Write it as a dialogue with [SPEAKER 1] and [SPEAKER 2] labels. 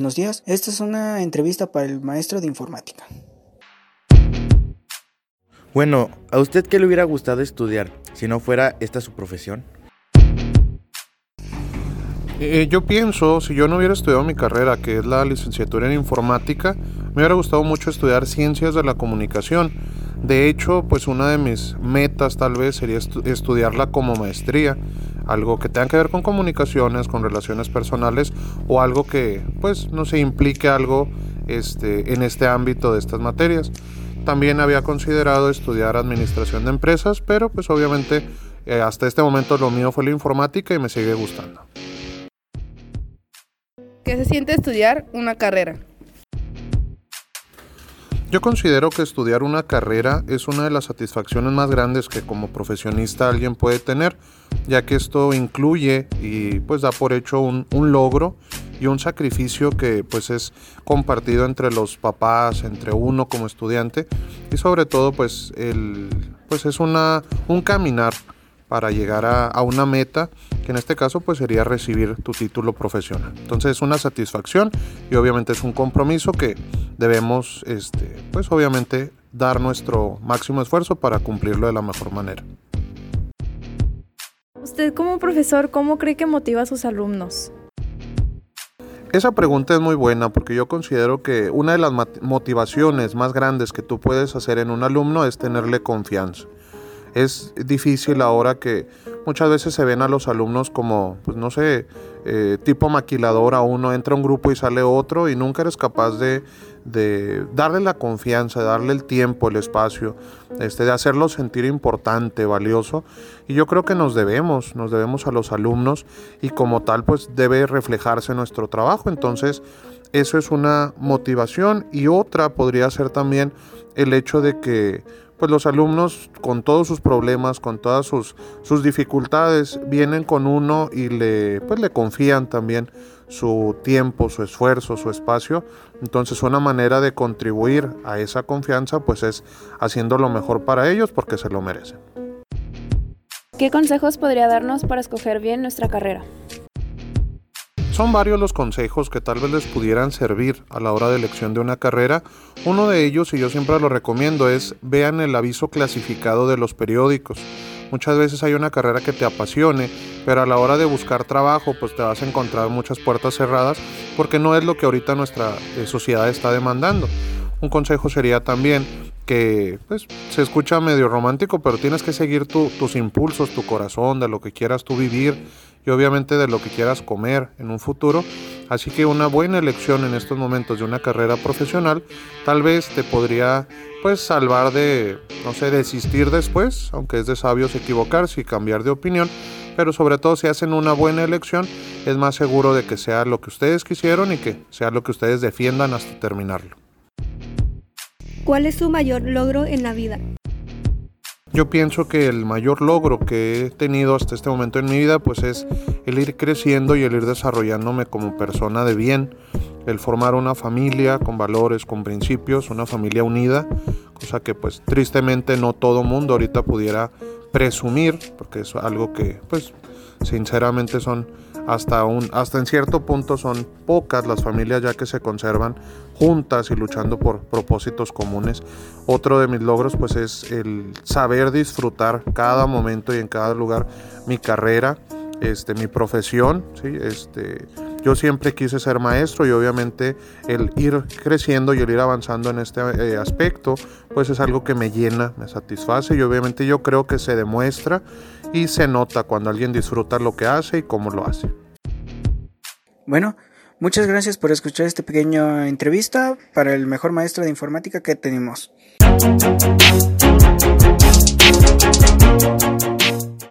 [SPEAKER 1] Buenos días, esta es una entrevista para el maestro de informática.
[SPEAKER 2] Bueno, ¿a usted qué le hubiera gustado estudiar si no fuera esta su profesión?
[SPEAKER 3] Eh, yo pienso, si yo no hubiera estudiado mi carrera, que es la licenciatura en informática, me hubiera gustado mucho estudiar ciencias de la comunicación. De hecho, pues una de mis metas tal vez sería estudiarla como maestría, algo que tenga que ver con comunicaciones, con relaciones personales o algo que, pues, no se implique algo este, en este ámbito de estas materias. También había considerado estudiar administración de empresas, pero pues obviamente eh, hasta este momento lo mío fue la informática y me sigue gustando.
[SPEAKER 4] ¿Qué se siente estudiar una carrera?
[SPEAKER 3] Yo considero que estudiar una carrera es una de las satisfacciones más grandes que como profesionista alguien puede tener, ya que esto incluye y pues da por hecho un, logro y un sacrificio que pues es compartido entre los papás, entre uno como estudiante y sobre todo pues el pues es una un caminar para llegar a, una meta, que en este caso pues sería recibir tu título profesional. Entonces es una satisfacción y obviamente es un compromiso que debemos, este, pues obviamente dar nuestro máximo esfuerzo para cumplirlo de la mejor manera.
[SPEAKER 4] Usted como profesor, ¿cómo cree que motiva a sus alumnos?
[SPEAKER 3] Esa pregunta es muy buena porque yo considero que una de las motivaciones más grandes que tú puedes hacer en un alumno es tenerle confianza. Es difícil ahora que muchas veces se ven a los alumnos como, pues no sé, eh, tipo maquilador a uno, entra un grupo y sale otro y nunca eres capaz de, darle la confianza, de darle el tiempo, el espacio, este, de hacerlo sentir importante, valioso. Y yo creo que nos debemos, nos debemos a los alumnos y como tal pues debe reflejarse nuestro trabajo. Entonces eso es una motivación y otra podría ser también el hecho de que pues los alumnos con todos sus problemas, con todas sus, sus dificultades, vienen con uno y le, pues le confían también su tiempo, su esfuerzo, su espacio. Entonces una manera de contribuir a esa confianza pues es haciendo lo mejor para ellos porque se lo merecen.
[SPEAKER 4] ¿Qué consejos podría darnos para escoger bien nuestra carrera?
[SPEAKER 3] Son varios los consejos que tal vez les pudieran servir a la hora de elección de una carrera. Uno de ellos, y yo siempre lo recomiendo, es vean el aviso clasificado de los periódicos. Muchas veces hay una carrera que te apasione, pero a la hora de buscar trabajo, pues te vas a encontrar muchas puertas cerradas porque no es lo que ahorita nuestra eh, sociedad está demandando. Un consejo sería también que pues, se escucha medio romántico, pero tienes que seguir tus impulsos, tu corazón, de lo que quieras tú vivir y obviamente de lo que quieras comer en un futuro. Así que una buena elección en estos momentos de una carrera profesional tal vez te podría pues salvar de, no sé, desistir después, aunque es de sabios equivocarse y cambiar de opinión, pero sobre todo si hacen una buena elección es más seguro de que sea lo que ustedes quisieron y que sea lo que ustedes defiendan hasta terminarlo.
[SPEAKER 5] ¿Cuál es su mayor logro en la vida?
[SPEAKER 3] Yo pienso que el mayor logro que he tenido hasta este momento en mi vida pues es el ir creciendo y el ir desarrollándome como persona de bien, el formar una familia con valores, con principios, una familia unida, cosa que pues tristemente no todo mundo ahorita pudiera presumir, porque es algo que pues sinceramente son hasta, un, hasta en cierto punto son pocas las familias ya que se conservan juntas y luchando por propósitos comunes. Otro de mis logros pues es el saber disfrutar cada momento y en cada lugar mi carrera, este, mi profesión, ¿sí? este, yo siempre quise ser maestro y obviamente el ir creciendo y el ir avanzando en este eh, aspecto, pues es algo que me llena, me satisface y obviamente yo creo que se demuestra y se nota cuando alguien disfruta lo que hace y cómo lo hace.
[SPEAKER 1] Bueno, muchas gracias por escuchar esta pequeña entrevista para el mejor maestro de informática que tenemos.